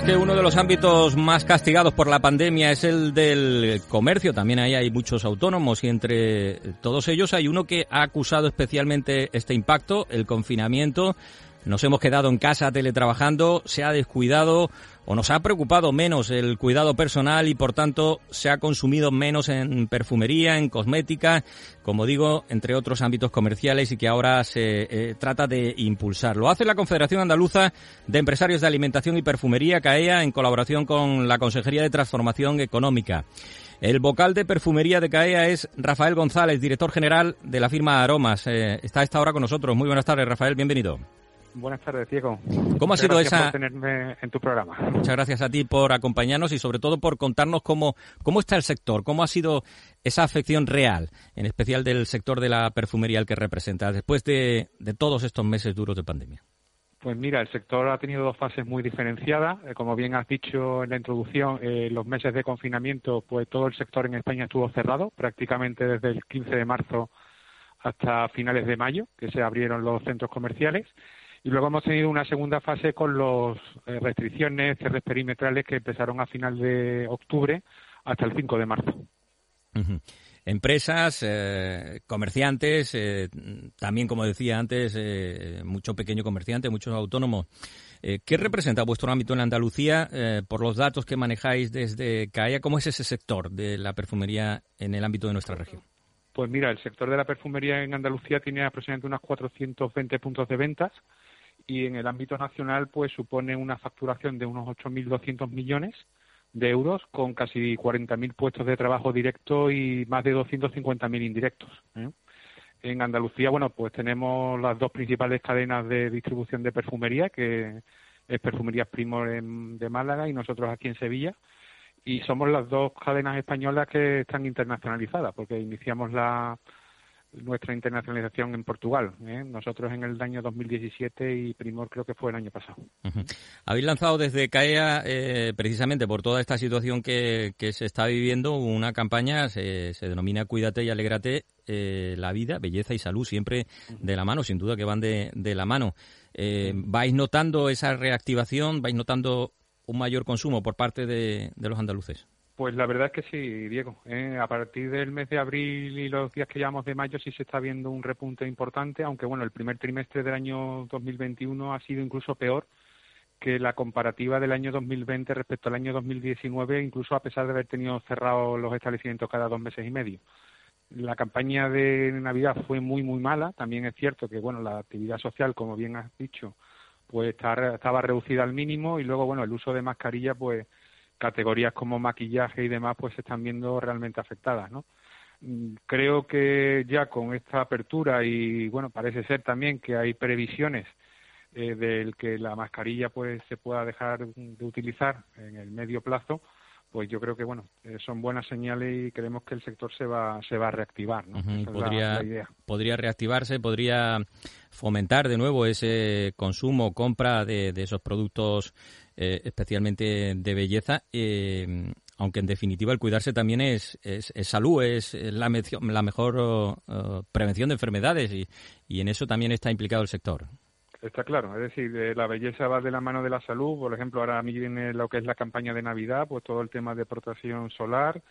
Es que uno de los ámbitos más castigados por la pandemia es el del comercio. También ahí hay muchos autónomos y entre todos ellos hay uno que ha acusado especialmente este impacto, el confinamiento. Nos hemos quedado en casa teletrabajando, se ha descuidado o nos ha preocupado menos el cuidado personal y por tanto se ha consumido menos en perfumería, en cosmética, como digo, entre otros ámbitos comerciales y que ahora se eh, trata de impulsar. Lo hace la Confederación Andaluza de Empresarios de Alimentación y Perfumería, CAEA, en colaboración con la Consejería de Transformación Económica. El vocal de perfumería de CAEA es Rafael González, director general de la firma Aromas. Eh, está a esta hora con nosotros. Muy buenas tardes, Rafael, bienvenido. Buenas tardes, Diego. ¿Cómo ha sido gracias esa? por tenerme en tu programa. Muchas gracias a ti por acompañarnos y sobre todo por contarnos cómo, cómo está el sector, cómo ha sido esa afección real, en especial del sector de la perfumería al que representa, después de, de todos estos meses duros de pandemia. Pues mira, el sector ha tenido dos fases muy diferenciadas. Eh, como bien has dicho en la introducción, eh, los meses de confinamiento, pues todo el sector en España estuvo cerrado, prácticamente desde el 15 de marzo hasta finales de mayo, que se abrieron los centros comerciales. Y luego hemos tenido una segunda fase con las restricciones, cierres perimetrales que empezaron a final de octubre hasta el 5 de marzo. Empresas, eh, comerciantes, eh, también, como decía antes, eh, mucho pequeño comerciante, muchos autónomos. Eh, ¿Qué representa vuestro ámbito en Andalucía eh, por los datos que manejáis desde CAEA? ¿Cómo es ese sector de la perfumería en el ámbito de nuestra región? Pues mira, el sector de la perfumería en Andalucía tiene aproximadamente unos 420 puntos de ventas y en el ámbito nacional pues supone una facturación de unos 8.200 millones de euros con casi 40.000 puestos de trabajo directo y más de 250.000 indirectos. ¿eh? En Andalucía, bueno, pues tenemos las dos principales cadenas de distribución de perfumería, que es Perfumerías Primor de Málaga y nosotros aquí en Sevilla. Y somos las dos cadenas españolas que están internacionalizadas, porque iniciamos la, nuestra internacionalización en Portugal. ¿eh? Nosotros en el año 2017 y Primor creo que fue el año pasado. Habéis lanzado desde CAEA, eh, precisamente por toda esta situación que, que se está viviendo, una campaña, se, se denomina Cuídate y Alégrate, eh, la vida, belleza y salud, siempre de la mano, sin duda que van de, de la mano. Eh, ¿Vais notando esa reactivación? ¿Vais notando un mayor consumo por parte de, de los andaluces? Pues la verdad es que sí, Diego. ¿eh? A partir del mes de abril y los días que llevamos de mayo sí se está viendo un repunte importante, aunque bueno, el primer trimestre del año 2021 ha sido incluso peor que la comparativa del año 2020 respecto al año 2019, incluso a pesar de haber tenido cerrados los establecimientos cada dos meses y medio. La campaña de Navidad fue muy, muy mala. También es cierto que, bueno, la actividad social, como bien has dicho, pues estaba reducida al mínimo y luego, bueno, el uso de mascarilla, pues categorías como maquillaje y demás, pues se están viendo realmente afectadas, ¿no? Mm, Creo que ya con esta apertura y, bueno, parece ser también que hay previsiones eh, del que la mascarilla pues se pueda dejar de utilizar en el medio plazo, pues yo creo que bueno eh, son buenas señales y creemos que el sector se va se va a reactivar, ¿no? Esa es la- podría, la idea. podría reactivarse, podría fomentar de nuevo ese consumo, compra de, de esos productos eh, especialmente de belleza, eh, aunque en definitiva el cuidarse también es, es, es salud, es la, mecio- la mejor oh, oh, prevención de enfermedades y, y en eso también está implicado el sector. Está claro, es decir, eh, la belleza va de la mano de la salud. Por ejemplo, ahora viene lo que es la campaña de Navidad, pues todo el tema de protección solar,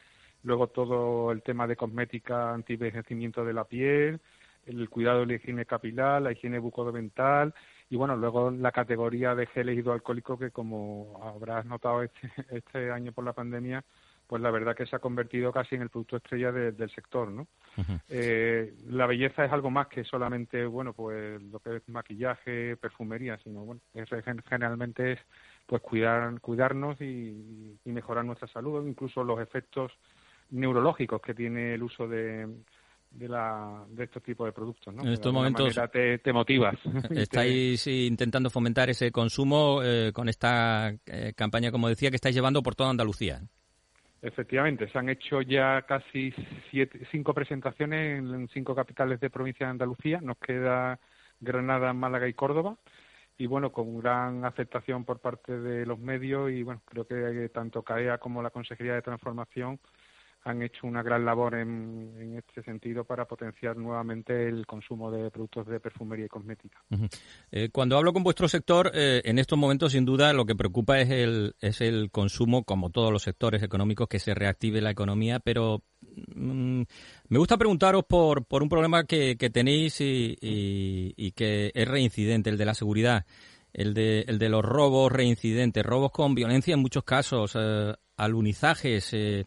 luego todo el tema de cosmética antivejecimiento de la piel, el cuidado de la higiene capilar, la higiene bucodental y bueno, luego la categoría de geles hidroalcohólicos que como habrás notado este, este año por la pandemia, pues la verdad que se ha convertido casi en el producto estrella del sector, ¿no? eh, la belleza es algo más que solamente, bueno, pues lo que es maquillaje, perfumería, sino, bueno, es, generalmente es pues cuidar, cuidarnos y, mejorar nuestra salud, incluso los efectos neurológicos que tiene el uso de, de, la, de estos tipos de productos. ¿no? En estos momentos te, te, motivas. Estáis intentando fomentar ese consumo eh, con esta eh, campaña, como decía, que estáis llevando por toda Andalucía. Efectivamente, se han hecho ya casi siete, cinco presentaciones en cinco capitales de provincia de Andalucía. Nos queda Granada, Málaga y Córdoba. Y bueno, con gran aceptación por parte de los medios y bueno, creo que tanto CAEA como la Consejería de Transformación han hecho una gran labor en, en, este sentido para potenciar nuevamente el consumo de productos de perfumería y cosmética. eh, cuando hablo con vuestro sector, eh, en estos momentos sin duda lo que preocupa es el, es el consumo, como todos los sectores económicos, que se reactive la economía, pero mm, me gusta preguntaros por, por un problema que, tenéis y, y, y que es reincidente, el de la seguridad el de, el de los robos reincidentes, robos con violencia en muchos casos, eh, alunizajes, eh,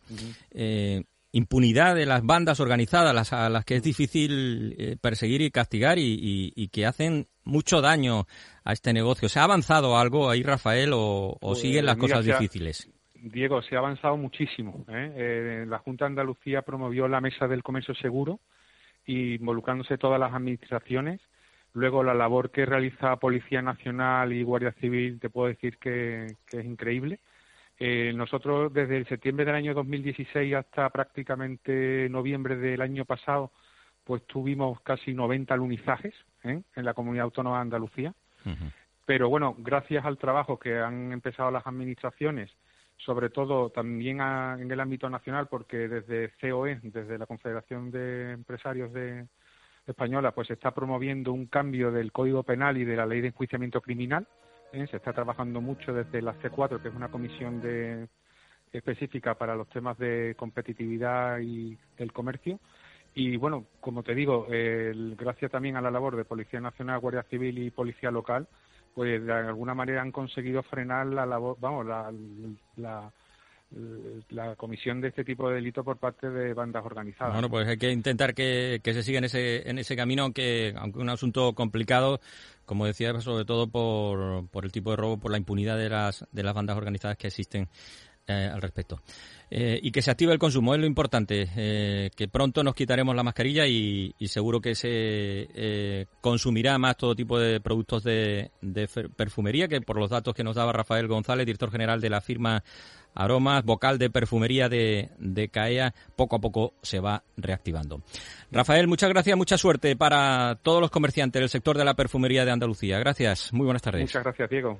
eh, impunidad de las bandas organizadas, las, a las que es difícil eh, perseguir y castigar y, y, y, que hacen mucho daño a este negocio. ¿Se ha avanzado algo ahí, Rafael, o, o pues, siguen las mira, cosas difíciles? Diego, se ha avanzado muchísimo. ¿eh? la Junta de Andalucía promovió la Mesa del Comercio Seguro, involucrándose todas las administraciones Luego la labor que realiza Policía Nacional y Guardia Civil te puedo decir que, que es increíble. Eh, nosotros desde el septiembre del año 2016 hasta prácticamente noviembre del año pasado, pues tuvimos casi 90 alunizajes ¿eh? en la comunidad autónoma de Andalucía. Uh -huh. Pero bueno, gracias al trabajo que han empezado las administraciones, sobre todo también a, en el ámbito nacional, porque desde COE, desde la Confederación de Empresarios de, española pues está promoviendo un cambio del Código Penal y de la Ley de Enjuiciamiento Criminal. ¿Eh? Se está trabajando mucho desde la C4, que es una comisión de, específica para los temas de competitividad y el comercio. Y bueno, como te digo, el, gracias también a la labor de Policía Nacional, Guardia Civil y Policía Local, pues de alguna manera han conseguido frenar la labor, vamos, la, la la comisión de este tipo de delito por parte de bandas organizadas. Bueno, pues hay que intentar que, que se siga en ese, en ese camino, aunque, aunque un asunto complicado, como decía, sobre todo por, por el tipo de robo, por la impunidad de las, de las bandas organizadas que existen eh, al respecto. Eh, y que se active el consumo, es lo importante. Eh, que pronto nos quitaremos la mascarilla y, seguro que se consumirá más todo tipo de productos de, de perfumería, que por los datos que nos daba Rafael González, director general de la firma Aromas, vocal de perfumería de, de CAEA, poco a poco se va reactivando. Rafael, muchas gracias, mucha suerte para todos los comerciantes del sector de la perfumería de Andalucía. Gracias, muy buenas tardes. Muchas gracias, Diego.